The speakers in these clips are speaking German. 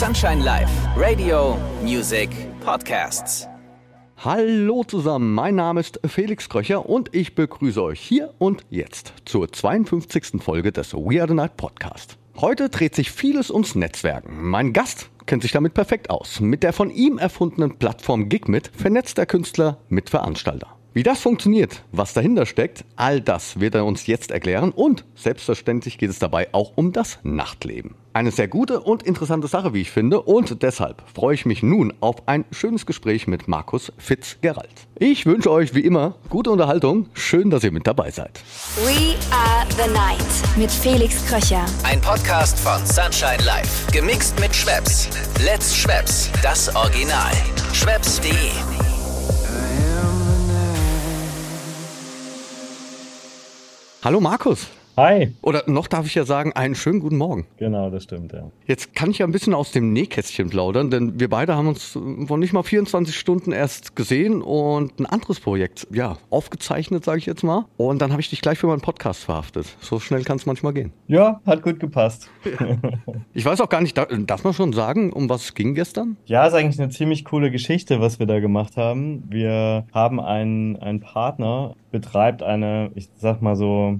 Sunshine Live, Radio, Music, Podcasts. Hallo zusammen, mein Name ist Felix Kröcher und ich begrüße euch hier und jetzt zur 52. Folge des We Are the Night Podcast. Heute dreht sich vieles ums Netzwerken. Mein Gast kennt sich damit perfekt aus. Mit der von ihm erfundenen Plattform Gigmit vernetzt der Künstler mit Veranstalter. Wie das funktioniert, was dahinter steckt, all das wird er uns jetzt erklären und selbstverständlich geht es dabei auch um das Nachtleben. Eine sehr gute und interessante Sache, wie ich finde, und deshalb freue ich mich nun auf ein schönes Gespräch mit Markus Fitzgerald. Ich wünsche euch wie immer gute Unterhaltung. Schön, dass ihr mit dabei seid. We are the night mit Felix Kröcher. Ein Podcast von Sunshine Live. Gemixt mit Schwepps. Let's Schwepps. Das Original. Schwepps.de. Hallo Markus. Hi. Oder noch darf ich ja sagen, einen schönen guten Morgen. Genau, das stimmt, ja. Jetzt kann ich ja ein bisschen aus dem Nähkästchen plaudern, denn wir beide haben uns vor nicht mal 24 Stunden erst gesehen und ein anderes Projekt, ja, aufgezeichnet, sage ich jetzt mal. Und dann habe ich dich gleich für meinen Podcast verhaftet. So schnell kann es manchmal gehen. Ja, hat gut gepasst. ich weiß auch gar nicht, darf man schon sagen, um was es ging gestern? Ja, ist eigentlich eine ziemlich coole Geschichte, was wir da gemacht haben. Wir haben einen, einen Partner, betreibt eine, ich sag mal so,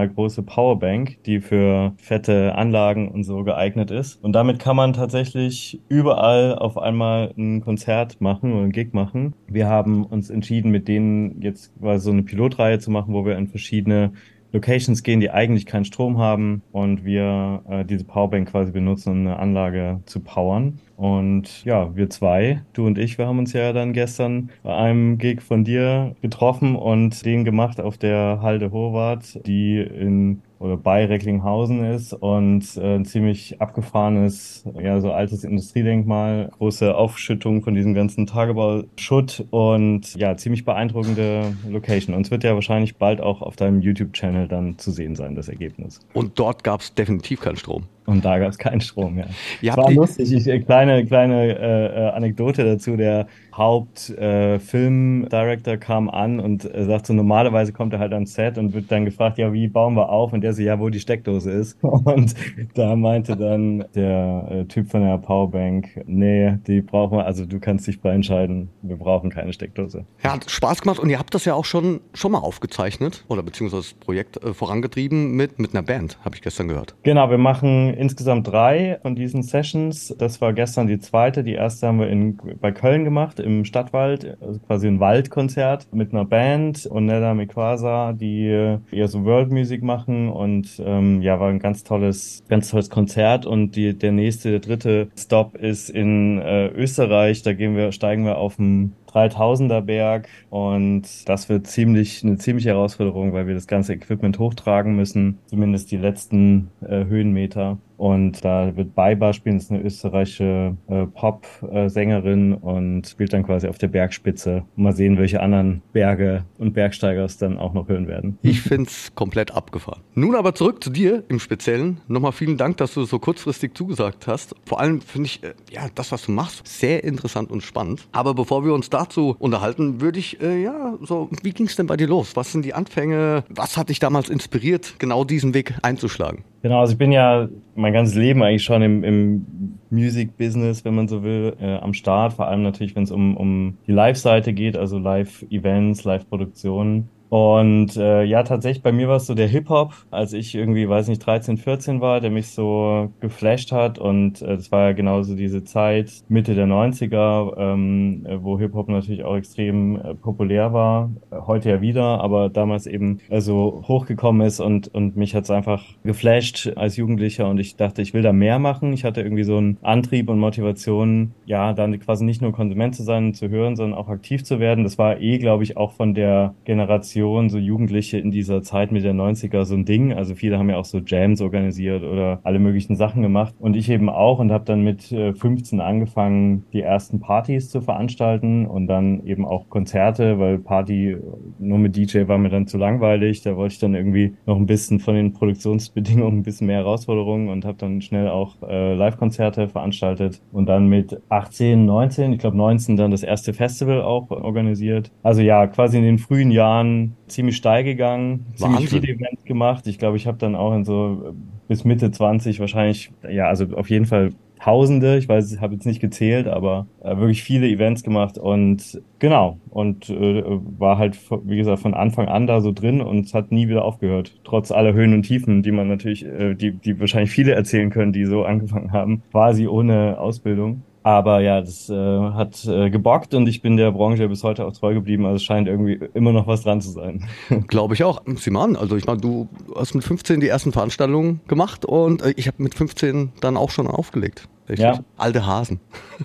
überdimensional große Powerbank, die für fette Anlagen und so geeignet ist. Und damit kann man tatsächlich überall auf einmal ein Konzert machen oder ein Gig machen. Wir haben uns entschieden, mit denen jetzt quasi so eine Pilotreihe zu machen, wo wir in verschiedene Locations gehen, die eigentlich keinen Strom haben und wir äh, diese Powerbank quasi benutzen, um eine Anlage zu powern. Und ja, wir zwei, du und ich, wir haben uns ja dann gestern bei einem Gig von dir getroffen und den gemacht auf der Halde Horvath, die in oder bei Recklinghausen ist und äh, ein ziemlich abgefahrenes, ja, so altes Industriedenkmal, große Aufschüttung von diesem ganzen Tagebauschutt und ja, ziemlich beeindruckende Location. Und es wird ja wahrscheinlich bald auch auf deinem YouTube-Channel dann zu sehen sein, das Ergebnis. Und dort gab es definitiv keinen Strom. Und da gab es keinen Strom mehr. Ja, war lustig. Ich, kleine kleine äh, äh, Anekdote dazu. Der Hauptfilmdirector äh, kam an und äh, sagt so, normalerweise kommt er halt ans Set und wird dann gefragt, ja, wie bauen wir auf? Und der so, ja, wo die Steckdose ist. Und da meinte dann der äh, Typ von der Powerbank, nee, die brauchen wir, also du kannst dich frei entscheiden, wir brauchen keine Steckdose. Ja, hat Spaß gemacht und ihr habt das ja auch schon, schon mal aufgezeichnet oder beziehungsweise das Projekt äh, vorangetrieben mit, mit einer Band, habe ich gestern gehört. Genau, wir machen insgesamt drei von diesen Sessions. Das war gestern die zweite. Die erste haben wir in, bei Köln gemacht, im Stadtwald, also quasi ein Waldkonzert mit einer Band und Nella Mikwasa, die eher so World Music machen und ähm, ja, war ein ganz tolles, ganz tolles Konzert. Und die, der nächste, der dritte Stop ist in äh, Österreich. Da gehen wir, steigen wir auf dem 3000er Berg und das wird ziemlich eine ziemliche Herausforderung, weil wir das ganze Equipment hochtragen müssen, zumindest die letzten äh, Höhenmeter. Und da wird Baiba spielen, ist eine österreichische äh, Pop-Sängerin und spielt dann quasi auf der Bergspitze. Mal sehen, welche anderen Berge und Bergsteiger es dann auch noch hören werden. Ich find's komplett abgefahren. Nun aber zurück zu dir im Speziellen. Nochmal vielen Dank, dass du so kurzfristig zugesagt hast. Vor allem finde ich, äh, ja, das, was du machst, sehr interessant und spannend. Aber bevor wir uns dazu unterhalten, würde ich, äh, ja, so, wie ging's denn bei dir los? Was sind die Anfänge? Was hat dich damals inspiriert, genau diesen Weg einzuschlagen? Genau, also ich bin ja mein ganzes Leben eigentlich schon im, im Music-Business, wenn man so will, äh, am Start. Vor allem natürlich, wenn es um, um die Live-Seite geht, also Live-Events, Live-Produktionen. Und äh, ja, tatsächlich, bei mir war es so der Hip-Hop, als ich irgendwie, weiß nicht, 13, 14 war, der mich so geflasht hat. Und äh, das war ja genauso diese Zeit, Mitte der 90er, ähm, wo Hip-Hop natürlich auch extrem äh, populär war. Heute ja wieder, aber damals eben also hochgekommen ist und, und mich hat's einfach geflasht als Jugendlicher und ich dachte, ich will da mehr machen. Ich hatte irgendwie so einen Antrieb und Motivation, ja, dann quasi nicht nur Konsument zu sein und zu hören, sondern auch aktiv zu werden. Das war eh, glaube ich, auch von der Generation Generation, so Jugendliche in dieser Zeit mit der 90er so ein Ding. Also viele haben ja auch so Jams organisiert oder alle möglichen Sachen gemacht. Und ich eben auch und habe dann mit 15 äh, angefangen, die ersten Partys zu veranstalten und dann eben auch Konzerte, weil Party nur mit DJ war mir dann zu langweilig. Da wollte ich dann irgendwie noch ein bisschen von den Produktionsbedingungen ein bisschen mehr Herausforderungen und habe dann schnell auch äh, Live-Konzerte veranstaltet und dann mit 18, 19, ich glaube 19 dann das erste Festival auch organisiert. Also ja, quasi in den frühen Jahren ziemlich steil gegangen, Wahnsinn. ziemlich viele Events gemacht. Ich glaube, ich habe dann auch in so bis Mitte 20 wahrscheinlich, ja, also auf jeden Fall Tausende, ich weiß, ich habe jetzt nicht gezählt, aber äh, wirklich viele Events gemacht und genau und äh, war halt wie gesagt von Anfang an da so drin und es hat nie wieder aufgehört, trotz aller Höhen und Tiefen, die man natürlich, äh, die die wahrscheinlich viele erzählen können, die so angefangen haben, quasi ohne Ausbildung. Aber ja, das äh, hat äh, gebockt und ich bin der Branche bis heute auch treu geblieben. Also es scheint irgendwie immer noch was dran zu sein. Glaube ich auch. Simon, also ich meine, du hast mit 15 die ersten Veranstaltungen gemacht und äh, ich habe mit 15 dann auch schon aufgelegt. Richtig? Ja. Alte Hasen.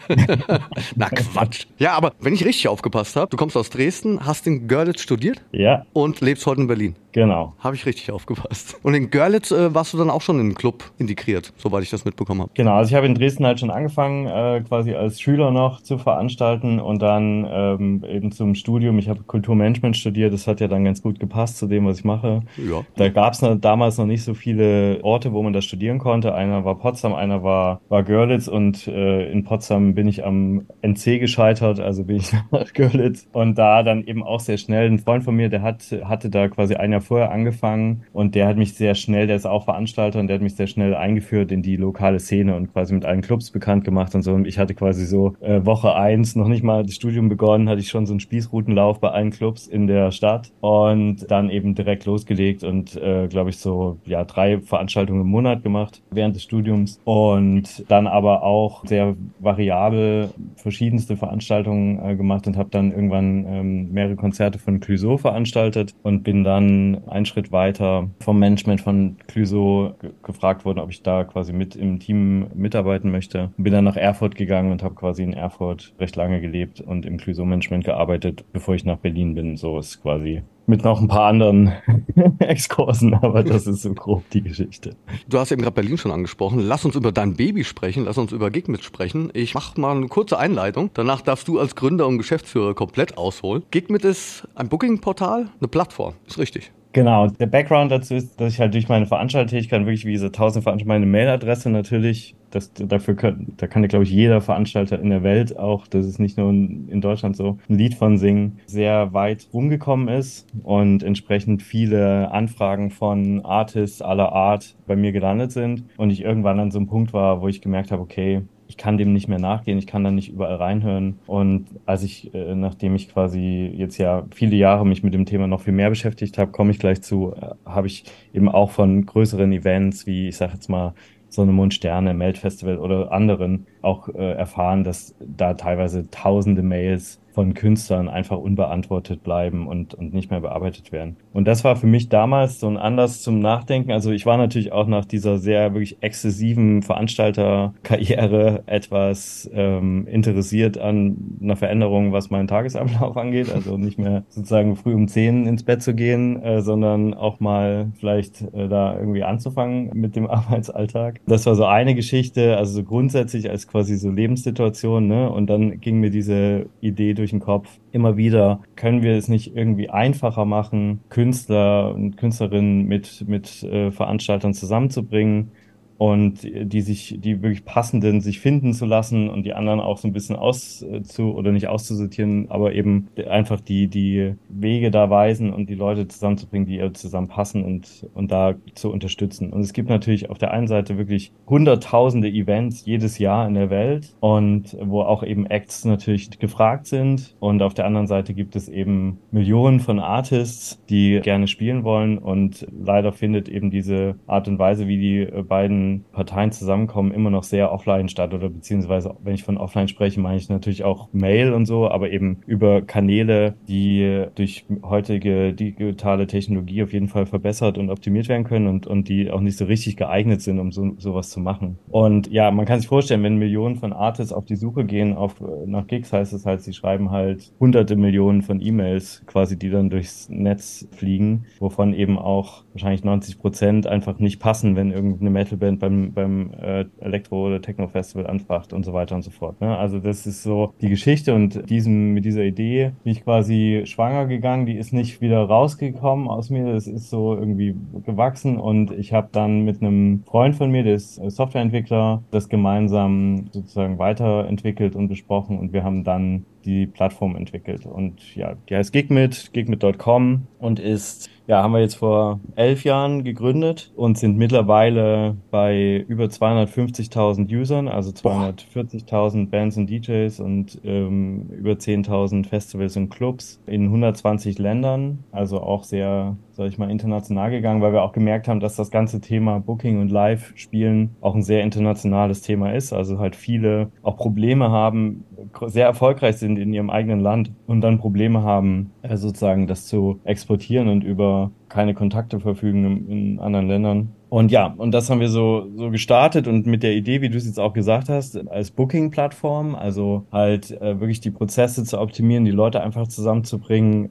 Na Quatsch. Ja, aber wenn ich richtig aufgepasst habe, du kommst aus Dresden, hast in Görlitz studiert. Ja. Und lebst heute in Berlin. Genau. Habe ich richtig aufgepasst. Und in Görlitz äh, warst du dann auch schon in den Club integriert, soweit ich das mitbekommen habe. Genau, also ich habe in Dresden halt schon angefangen, äh, quasi als Schüler noch zu veranstalten und dann ähm, eben zum Studium. Ich habe Kulturmanagement studiert, das hat ja dann ganz gut gepasst zu dem, was ich mache. Ja. Da gab es damals noch nicht so viele Orte, wo man das studieren konnte. Einer war Potsdam, einer war, war Görlitz und äh, in Potsdam bin ich am NC gescheitert, also bin ich nach Görlitz und da dann eben auch sehr schnell ein Freund von mir, der hat, hatte da quasi ein Jahr vorher angefangen und der hat mich sehr schnell, der ist auch Veranstalter und der hat mich sehr schnell eingeführt in die lokale Szene und quasi mit allen Clubs bekannt gemacht und so. Und ich hatte quasi so äh, Woche eins noch nicht mal das Studium begonnen, hatte ich schon so einen Spießrutenlauf bei allen Clubs in der Stadt und dann eben direkt losgelegt und äh, glaube ich so ja drei Veranstaltungen im Monat gemacht während des Studiums und dann aber auch sehr variabel verschiedenste Veranstaltungen äh, gemacht und habe dann irgendwann ähm, mehrere Konzerte von Clouseau veranstaltet und bin dann einen Schritt weiter vom Management von Clüso gefragt worden, ob ich da quasi mit im Team mitarbeiten möchte. Bin dann nach Erfurt gegangen und habe quasi in Erfurt recht lange gelebt und im Clüso Management gearbeitet, bevor ich nach Berlin bin. So ist quasi mit noch ein paar anderen Exkursen, aber das ist so grob die Geschichte. Du hast eben gerade Berlin schon angesprochen. Lass uns über dein Baby sprechen, lass uns über Gigmit sprechen. Ich mache mal eine kurze Einleitung. Danach darfst du als Gründer und Geschäftsführer komplett ausholen. Gigmit ist ein Booking-Portal, eine Plattform, ist richtig. Genau, der Background dazu ist, dass ich halt durch meine Veranstaltertätigkeit wirklich wie diese tausend Veranstaltungen, meine Mailadresse natürlich, das, dafür kann, da kann ja, glaube ich, jeder Veranstalter in der Welt auch, das ist nicht nur in Deutschland so, ein Lied von singen, sehr weit rumgekommen ist und entsprechend viele Anfragen von Artists aller Art bei mir gelandet sind und ich irgendwann an so einem Punkt war, wo ich gemerkt habe, okay, ich kann dem nicht mehr nachgehen, ich kann da nicht überall reinhören. Und als ich, äh, nachdem ich quasi jetzt ja viele Jahre mich mit dem Thema noch viel mehr beschäftigt habe, komme ich gleich zu, äh, habe ich eben auch von größeren Events wie, ich sage jetzt mal, Sonne, Mond, Sterne, Meldfestival oder anderen auch äh, erfahren, dass da teilweise tausende Mails von Künstlern einfach unbeantwortet bleiben und, und nicht mehr bearbeitet werden. Und das war für mich damals so ein Anlass zum Nachdenken. Also ich war natürlich auch nach dieser sehr wirklich exzessiven Veranstalterkarriere etwas ähm, interessiert an einer Veränderung, was meinen Tagesablauf angeht. Also nicht mehr sozusagen früh um zehn ins Bett zu gehen, äh, sondern auch mal vielleicht äh, da irgendwie anzufangen mit dem Arbeitsalltag. Das war so eine Geschichte, also so grundsätzlich als quasi so Lebenssituation. Ne? Und dann ging mir diese Idee durch durch den Kopf. Immer wieder, können wir es nicht irgendwie einfacher machen, Künstler und Künstlerinnen mit, mit äh, Veranstaltern zusammenzubringen? Und die sich, die wirklich passenden sich finden zu lassen und die anderen auch so ein bisschen auszu oder nicht auszusortieren, aber eben einfach die, die Wege da weisen und die Leute zusammenzubringen, die zusammenpassen und, und da zu unterstützen. Und es gibt natürlich auf der einen Seite wirklich hunderttausende Events jedes Jahr in der Welt und wo auch eben Acts natürlich gefragt sind. Und auf der anderen Seite gibt es eben Millionen von Artists, die gerne spielen wollen und leider findet eben diese Art und Weise, wie die beiden Parteien zusammenkommen, immer noch sehr offline statt oder beziehungsweise, wenn ich von offline spreche, meine ich natürlich auch Mail und so, aber eben über Kanäle, die durch heutige digitale Technologie auf jeden Fall verbessert und optimiert werden können und, und die auch nicht so richtig geeignet sind, um so, sowas zu machen. Und ja, man kann sich vorstellen, wenn Millionen von Artists auf die Suche gehen auf, nach Gigs, heißt es halt, sie schreiben halt hunderte Millionen von E-Mails quasi, die dann durchs Netz fliegen, wovon eben auch wahrscheinlich 90 Prozent einfach nicht passen, wenn irgendeine Metalband Band beim, beim äh, Elektro- oder Techno-Festival anfragt und so weiter und so fort. Ne? Also das ist so die Geschichte und diesem, mit dieser Idee bin ich quasi schwanger gegangen, die ist nicht wieder rausgekommen aus mir, das ist so irgendwie gewachsen und ich habe dann mit einem Freund von mir, der ist Softwareentwickler, das gemeinsam sozusagen weiterentwickelt und besprochen und wir haben dann die Plattform entwickelt. Und ja, die heißt Gigmit, gigmit.com und ist ja, haben wir jetzt vor elf Jahren gegründet und sind mittlerweile bei über 250.000 Usern, also 240.000 Bands und DJs und ähm, über 10.000 Festivals und Clubs in 120 Ländern. Also auch sehr, sag ich mal, international gegangen, weil wir auch gemerkt haben, dass das ganze Thema Booking und Live-Spielen auch ein sehr internationales Thema ist. Also halt viele auch Probleme haben, sehr erfolgreich sind in ihrem eigenen Land und dann Probleme haben, äh, sozusagen das zu exportieren und über keine Kontakte verfügen in anderen Ländern. Und ja, und das haben wir so, so gestartet und mit der Idee, wie du es jetzt auch gesagt hast, als Booking-Plattform, also halt äh, wirklich die Prozesse zu optimieren, die Leute einfach zusammenzubringen,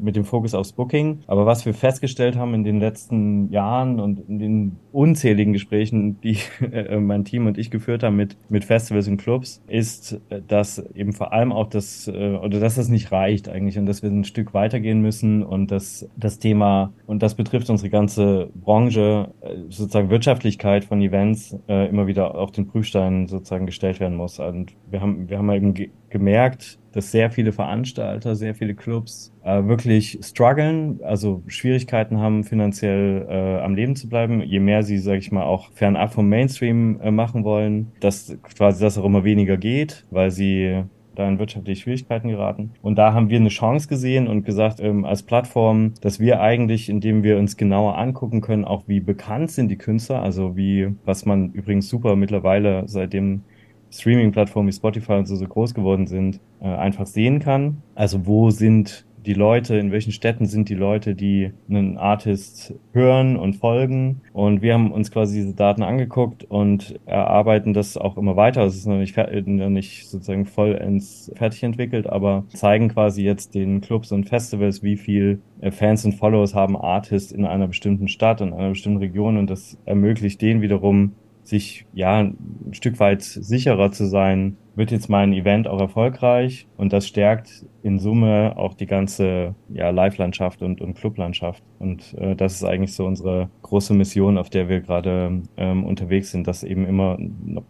mit dem Fokus aufs Booking. Aber was wir festgestellt haben in den letzten Jahren und in den unzähligen Gesprächen, die äh, mein Team und ich geführt haben mit, mit Festivals und Clubs, ist, dass eben vor allem auch das, äh, oder dass das nicht reicht eigentlich und dass wir ein Stück weitergehen müssen und dass das Thema, und das betrifft unsere ganze Branche, äh, sozusagen Wirtschaftlichkeit von Events immer wieder auf den Prüfstein sozusagen gestellt werden muss. Und wir haben, wir haben eben gemerkt, dass sehr viele Veranstalter, sehr viele Clubs äh, wirklich strugglen, also Schwierigkeiten haben, finanziell äh, am Leben zu bleiben. Je mehr sie, sage ich mal, auch fernab vom Mainstream äh, machen wollen, dass quasi das auch immer weniger geht, weil sie da in wirtschaftliche Schwierigkeiten geraten. Und da haben wir eine Chance gesehen und gesagt, ähm, als Plattform, dass wir eigentlich, indem wir uns genauer angucken können, auch wie bekannt sind die Künstler, also wie, was man übrigens super mittlerweile, seitdem Streaming-Plattformen wie Spotify und so, so groß geworden sind, äh, einfach sehen kann. Also wo sind die Leute, in welchen Städten sind die Leute, die einen Artist hören und folgen. Und wir haben uns quasi diese Daten angeguckt und erarbeiten das auch immer weiter. Es ist noch nicht, noch nicht sozusagen vollends fertig entwickelt, aber zeigen quasi jetzt den Clubs und Festivals, wie viel äh, Fans und Followers haben Artists in einer bestimmten Stadt, in einer bestimmten Region und das ermöglicht denen wiederum sich ja ein Stück weit sicherer zu sein, wird jetzt mein Event auch erfolgreich und das stärkt in Summe auch die ganze ja, Live-Landschaft und, und Club-Landschaft. Und äh, das ist eigentlich so unsere große Mission, auf der wir gerade ähm, unterwegs sind, das eben immer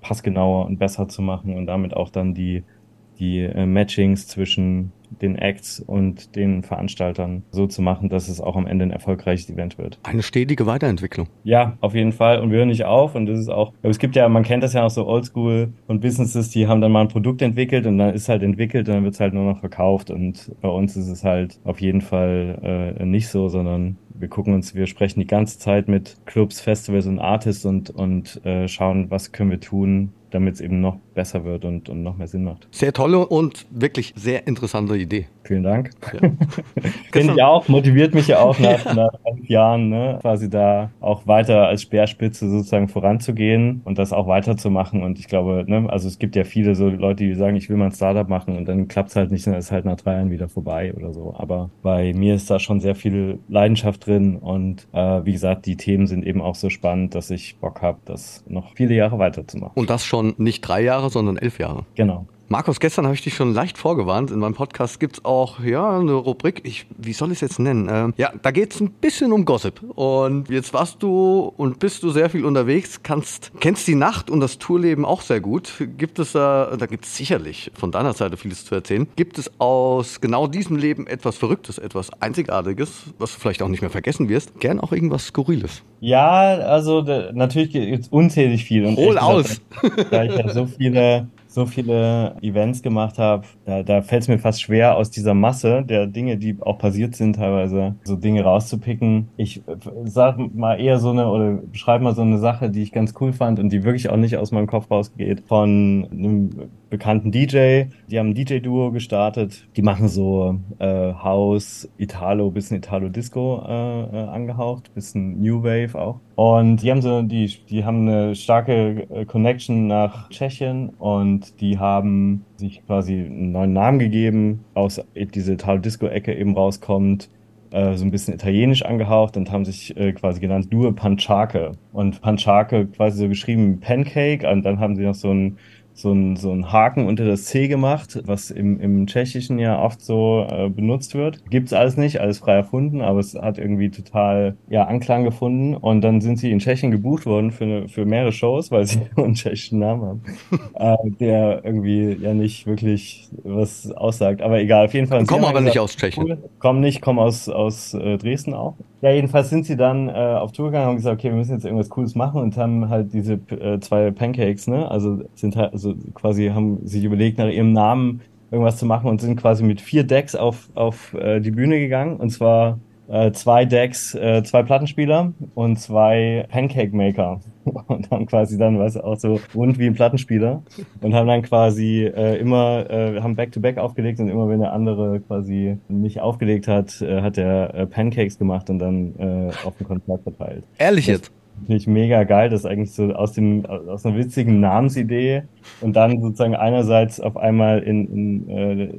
passgenauer und besser zu machen und damit auch dann die, die äh, Matchings zwischen den Acts und den Veranstaltern so zu machen, dass es auch am Ende ein erfolgreiches Event wird. Eine stetige Weiterentwicklung. Ja, auf jeden Fall. Und wir hören nicht auf. Und das ist auch, es gibt ja, man kennt das ja auch so Oldschool und Businesses, die haben dann mal ein Produkt entwickelt und dann ist halt entwickelt und dann wird es halt nur noch verkauft. Und bei uns ist es halt auf jeden Fall äh, nicht so, sondern wir gucken uns, wir sprechen die ganze Zeit mit Clubs, Festivals und Artists und, und äh, schauen, was können wir tun, damit es eben noch besser wird und, und noch mehr Sinn macht. Sehr tolle und wirklich sehr interessante Idee. Vielen Dank. Ja. Finde ich auch, motiviert mich ja auch nach, nach fünf Jahren, ne, quasi da auch weiter als Speerspitze sozusagen voranzugehen und das auch weiterzumachen. Und ich glaube, ne, also es gibt ja viele so Leute, die sagen, ich will mal ein Startup machen und dann klappt es halt nicht, dann ist halt nach drei Jahren wieder vorbei oder so. Aber bei mir ist da schon sehr viel Leidenschaft drin und äh, wie gesagt, die Themen sind eben auch so spannend, dass ich Bock habe, das noch viele Jahre weiterzumachen. Und das schon nicht drei Jahre, sondern elf Jahre. Genau. Markus, gestern habe ich dich schon leicht vorgewarnt. In meinem Podcast gibt's auch ja eine Rubrik, ich, wie soll ich es jetzt nennen? Ähm, ja, da geht's ein bisschen um Gossip. Und jetzt warst du und bist du sehr viel unterwegs, kannst, kennst die Nacht und das Tourleben auch sehr gut. Gibt es da, da gibt's sicherlich von deiner Seite vieles zu erzählen. Gibt es aus genau diesem Leben etwas Verrücktes, etwas Einzigartiges, was du vielleicht auch nicht mehr vergessen wirst? Gern auch irgendwas Skurriles. Ja, also da, natürlich gibt's unzählig viel. Und Hol aus! Da ich ja so viele so viele Events gemacht habe, da, da fällt es mir fast schwer, aus dieser Masse der Dinge, die auch passiert sind, teilweise so Dinge rauszupicken. Ich äh, sag mal eher so eine oder beschreibe mal so eine Sache, die ich ganz cool fand und die wirklich auch nicht aus meinem Kopf rausgeht, von einem bekannten DJ. Die haben ein DJ-Duo gestartet. Die machen so äh, House, Italo, bisschen Italo-Disco äh, äh, angehaucht, bisschen New Wave auch. Und die haben so, die, die haben eine starke äh, Connection nach Tschechien und die haben sich quasi einen neuen Namen gegeben, aus diese Italo-Disco-Ecke eben rauskommt äh, so ein bisschen italienisch angehaucht und haben sich äh, quasi genannt Due Panciake. Und Panciake quasi so geschrieben Pancake und dann haben sie noch so ein so ein, so ein Haken unter das C gemacht, was im, im Tschechischen ja oft so äh, benutzt wird. Gibt's alles nicht, alles frei erfunden, aber es hat irgendwie total ja, Anklang gefunden. Und dann sind sie in Tschechien gebucht worden für, für mehrere Shows, weil sie einen tschechischen Namen haben, äh, der irgendwie ja nicht wirklich was aussagt. Aber egal, auf jeden Fall. Kommen aber gesagt, nicht aus Tschechien. Cool, kommen nicht, kommen aus, aus äh, Dresden auch. Ja, jedenfalls sind sie dann äh, auf Tour gegangen und gesagt, okay, wir müssen jetzt irgendwas Cooles machen und haben halt diese äh, zwei Pancakes, ne? Also sind halt, also quasi haben sich überlegt, nach ihrem Namen irgendwas zu machen und sind quasi mit vier Decks auf, auf äh, die Bühne gegangen. Und zwar äh, zwei Decks, äh, zwei Plattenspieler und zwei Pancake Maker. Und haben quasi dann, was auch so rund wie ein Plattenspieler. Und haben dann quasi äh, immer, äh, haben Back-to-Back -back aufgelegt und immer wenn der andere quasi nicht aufgelegt hat, äh, hat er äh, Pancakes gemacht und dann äh, auf dem Konzert verteilt. Ehrlich jetzt? Finde ich mega geil, das ist eigentlich so aus dem aus einer witzigen Namensidee und dann sozusagen einerseits auf einmal in, in, äh,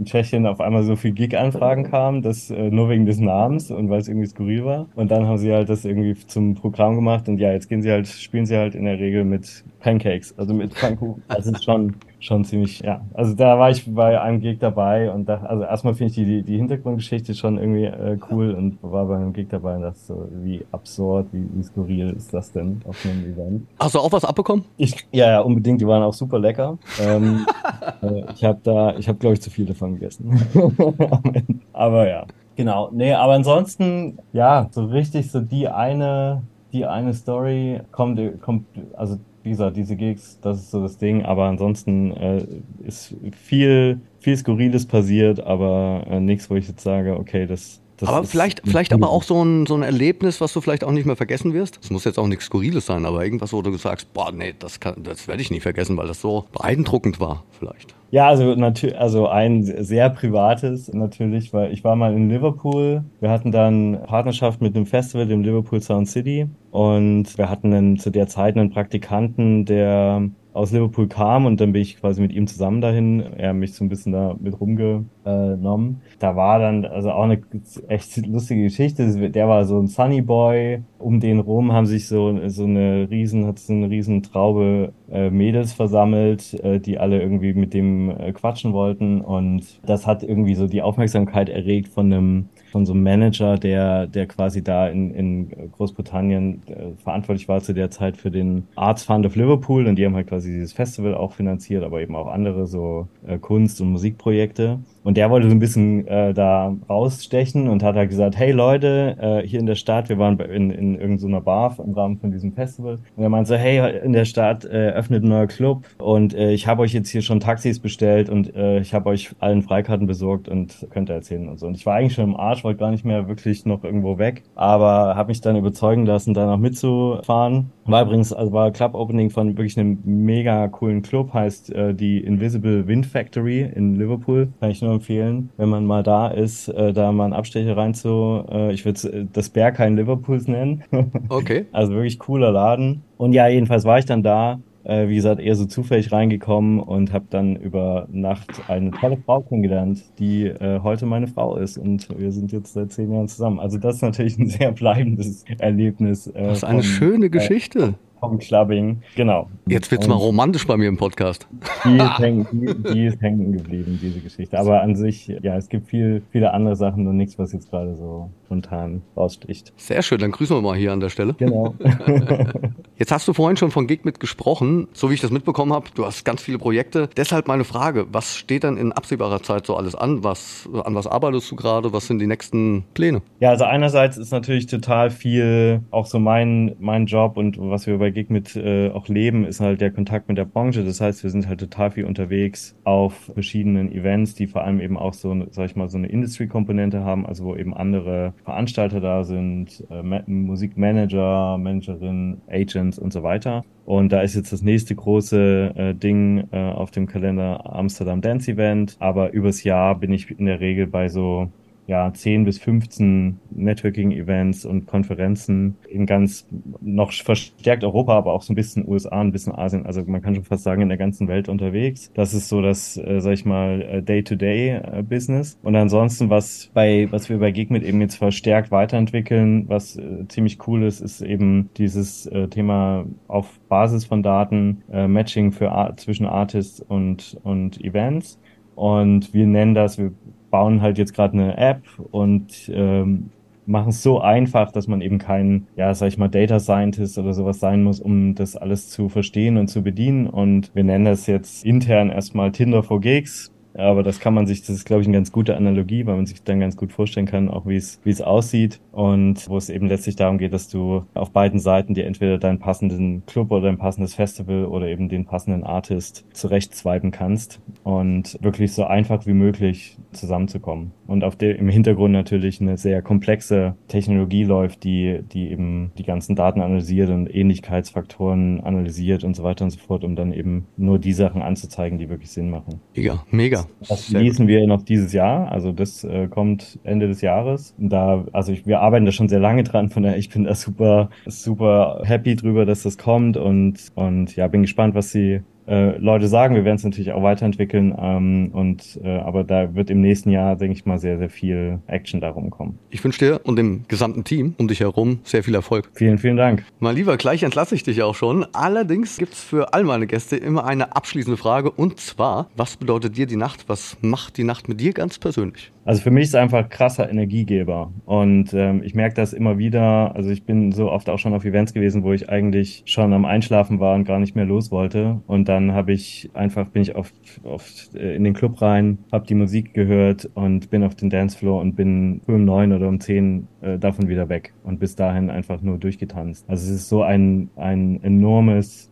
in Tschechien auf einmal so viel Gig-Anfragen kamen, das äh, nur wegen des Namens und weil es irgendwie skurril war. Und dann haben sie halt das irgendwie zum Programm gemacht und ja, jetzt gehen sie halt, spielen sie halt in der Regel mit Pancakes, also mit Pfannkuchen. Also ist schon schon ziemlich, ja. Also da war ich bei einem Gig dabei und da, also erstmal finde ich die, die Hintergrundgeschichte schon irgendwie äh, cool und war bei einem Gig dabei und dachte so, wie absurd, wie, wie skurril ist das denn auf einem Event. Hast du auch was abbekommen? Ich, ja, ja, unbedingt, die waren auch super lecker. ähm, äh, ich habe da, ich habe glaube ich zu viel davon gegessen. aber ja, genau. Nee, aber ansonsten, ja, so richtig so die eine, die eine Story kommt, kommt, also wie gesagt, diese Gigs, das ist so das Ding, aber ansonsten äh, ist viel, viel Skurriles passiert, aber äh, nichts, wo ich jetzt sage, okay, das. Das aber vielleicht, vielleicht aber auch so ein, so ein Erlebnis, was du vielleicht auch nicht mehr vergessen wirst. Es muss jetzt auch nichts Skurriles sein, aber irgendwas, wo du sagst, boah, nee, das, kann, das werde ich nie vergessen, weil das so beeindruckend war, vielleicht. Ja, also natürlich, also ein sehr privates natürlich, weil ich war mal in Liverpool. Wir hatten dann Partnerschaft mit einem Festival, dem Liverpool Sound City, und wir hatten dann zu der Zeit einen Praktikanten, der aus Liverpool kam und dann bin ich quasi mit ihm zusammen dahin. Er hat mich so ein bisschen da mit rumgenommen. Da war dann also auch eine echt lustige Geschichte. Der war so ein Sunny Boy. Um den rum haben sich so, so eine riesen, hat so eine riesen Traube äh, Mädels versammelt, äh, die alle irgendwie mit dem äh, quatschen wollten. Und das hat irgendwie so die Aufmerksamkeit erregt von einem von so einem Manager, der, der quasi da in, in Großbritannien verantwortlich war zu der Zeit für den Arts Fund of Liverpool und die haben halt quasi dieses Festival auch finanziert, aber eben auch andere so äh, Kunst- und Musikprojekte. Und der wollte so ein bisschen äh, da rausstechen und hat halt gesagt, hey Leute, äh, hier in der Stadt, wir waren in, in irgendeiner Bar im Rahmen von diesem Festival. Und er meinte so, hey, in der Stadt äh, öffnet ein neuer Club und äh, ich habe euch jetzt hier schon Taxis bestellt und äh, ich habe euch allen Freikarten besorgt und könnt ihr erzählen und so. Und ich war eigentlich schon im Arsch, wollte gar nicht mehr wirklich noch irgendwo weg, aber habe mich dann überzeugen lassen, da noch mitzufahren. War übrigens, also war Club Opening von wirklich einem mega coolen Club, heißt äh, die Invisible Wind Factory in Liverpool. Kann ich nur empfehlen, wenn man mal da ist, äh, da mal einen Abstecher rein zu, äh, ich würde äh, das Berghain Liverpools nennen. Okay. also wirklich cooler Laden. Und ja, jedenfalls war ich dann da äh, wie gesagt, eher so zufällig reingekommen und habe dann über Nacht eine tolle Frau kennengelernt, die äh, heute meine Frau ist. Und wir sind jetzt seit zehn Jahren zusammen. Also das ist natürlich ein sehr bleibendes Erlebnis. Äh, das ist eine vom, schöne äh, Geschichte vom Clubbing, genau. Jetzt wird's mal romantisch bei mir im Podcast. Die ist, hängen, die, die ist hängen geblieben, diese Geschichte. Aber an sich, ja, es gibt viel, viele andere Sachen und nichts, was jetzt gerade so spontan raussticht. Sehr schön, dann grüßen wir mal hier an der Stelle. Genau. Jetzt hast du vorhin schon von Gig mit gesprochen, so wie ich das mitbekommen habe. Du hast ganz viele Projekte. Deshalb meine Frage, was steht dann in absehbarer Zeit so alles an? Was, an was arbeitest du gerade? Was sind die nächsten Pläne? Ja, also einerseits ist natürlich total viel auch so mein, mein Job und was wir bei bei Gig mit äh, auch leben, ist halt der Kontakt mit der Branche. Das heißt, wir sind halt total viel unterwegs auf verschiedenen Events, die vor allem eben auch so, sag ich mal, so eine Industry-Komponente haben, also wo eben andere Veranstalter da sind, äh, Musikmanager, Managerinnen, Agents und so weiter. Und da ist jetzt das nächste große äh, Ding äh, auf dem Kalender Amsterdam Dance Event. Aber übers Jahr bin ich in der Regel bei so ja, 10 bis 15 Networking-Events und Konferenzen in ganz noch verstärkt Europa, aber auch so ein bisschen USA, ein bisschen Asien. Also man kann schon fast sagen, in der ganzen Welt unterwegs. Das ist so das, äh, sag ich mal, äh, Day-to-Day-Business. Und ansonsten, was bei, was wir bei Geekmit eben jetzt verstärkt weiterentwickeln, was äh, ziemlich cool ist, ist eben dieses äh, Thema auf Basis von Daten, äh, Matching für zwischen Artists und, und Events. Und wir nennen das, wir bauen halt jetzt gerade eine App und ähm, machen es so einfach, dass man eben kein, ja, sag ich mal, Data Scientist oder sowas sein muss, um das alles zu verstehen und zu bedienen. Und wir nennen das jetzt intern erstmal Tinder for Gigs aber das kann man sich, das ist, glaube ich, eine ganz gute Analogie, weil man sich dann ganz gut vorstellen kann, auch wie es, wie es aussieht. Und wo es eben letztlich darum geht, dass du auf beiden Seiten dir entweder deinen passenden Club oder dein passendes Festival oder eben den passenden Artist zurecht swipen kannst und wirklich so einfach wie möglich zusammenzukommen. Und auf der, im Hintergrund natürlich eine sehr komplexe Technologie läuft, die, die eben die ganzen Daten analysiert und Ähnlichkeitsfaktoren analysiert und so weiter und so fort, um dann eben nur die Sachen anzuzeigen, die wirklich Sinn machen. Mega, mega. Das lesen wir noch dieses Jahr. Also das äh, kommt Ende des Jahres. Da, also ich, wir arbeiten da schon sehr lange dran. Von daher, ich bin da super, super happy drüber, dass das kommt und, und ja, bin gespannt, was sie äh, Leute sagen. Wir werden es natürlich auch weiterentwickeln. Ähm, und äh, aber da wird im nächsten Jahr, denke ich mal, sehr, sehr viel Action darum kommen. Ich wünsche dir und dem gesamten Team um dich herum sehr viel Erfolg. Vielen, vielen Dank. Mein Lieber, gleich entlasse ich dich auch schon. Allerdings gibt es für all meine Gäste immer eine abschließende Frage und zwar, was bedeutet dir die Nacht? Was macht die Nacht mit dir ganz persönlich? Also für mich ist einfach krasser Energiegeber und ähm, ich merke das immer wieder. Also ich bin so oft auch schon auf Events gewesen, wo ich eigentlich schon am Einschlafen war und gar nicht mehr los wollte und dann habe ich einfach bin ich oft, oft äh, in den Club rein, habe die Musik gehört und bin auf den Dancefloor und bin um neun oder um zehn äh, davon wieder weg und bis dahin einfach nur durchgetanzt. Also es ist so ein ein enormes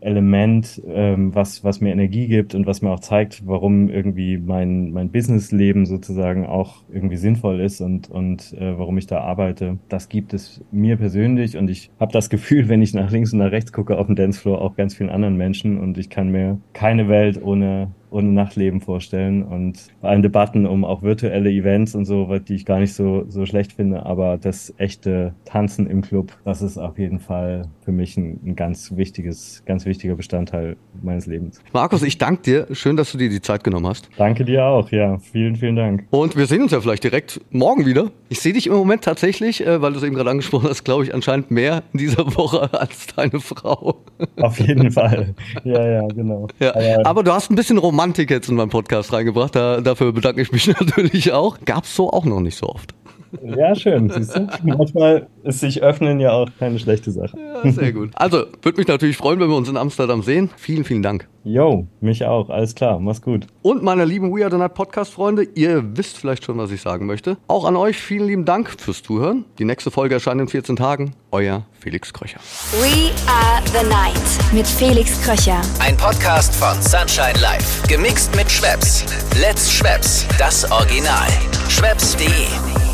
Element, ähm, was, was mir Energie gibt und was mir auch zeigt, warum irgendwie mein, mein Businessleben sozusagen auch irgendwie sinnvoll ist und, und äh, warum ich da arbeite. Das gibt es mir persönlich und ich habe das Gefühl, wenn ich nach links und nach rechts gucke auf dem Dancefloor, auch ganz vielen anderen Menschen und ich kann mir keine Welt ohne ohne Nachtleben vorstellen und vor allem Debatten um auch virtuelle Events und so, die ich gar nicht so, so schlecht finde, aber das echte Tanzen im Club, das ist auf jeden Fall für mich ein, ein ganz wichtiges, ganz wichtiger Bestandteil meines Lebens. Markus, ich danke dir. Schön, dass du dir die Zeit genommen hast. Danke dir auch, ja. Vielen, vielen Dank. Und wir sehen uns ja vielleicht direkt morgen wieder. Ich sehe dich im Moment tatsächlich, äh, weil du es eben gerade angesprochen hast, glaube ich, anscheinend mehr in dieser Woche als deine Frau. Auf jeden Fall. Ja, ja, genau. Ja, aber, aber du hast ein bisschen Romantik Romantik jetzt in meinen Podcast reingebracht. Da, dafür bedanke ich mich natürlich auch. Gab es so auch noch nicht so oft. Ja, schön. Siehst du? Manchmal ist sich öffnen ja auch keine schlechte Sache. Ja, sehr gut. Also, würde mich natürlich freuen, wenn wir uns in Amsterdam sehen. Vielen, vielen Dank. Jo, mich auch. Alles klar. Mach's gut. Und meine lieben We Are The Night Podcast-Freunde, ihr wisst vielleicht schon, was ich sagen möchte. Auch an euch vielen lieben Dank fürs Zuhören. Die nächste Folge erscheint in 14 Tagen. Euer Felix Kröcher. We Are The Night mit Felix Kröcher. Ein Podcast von Sunshine Life. Gemixt mit Schwepps. Let's Schwepps. Das Original. Schwepps.de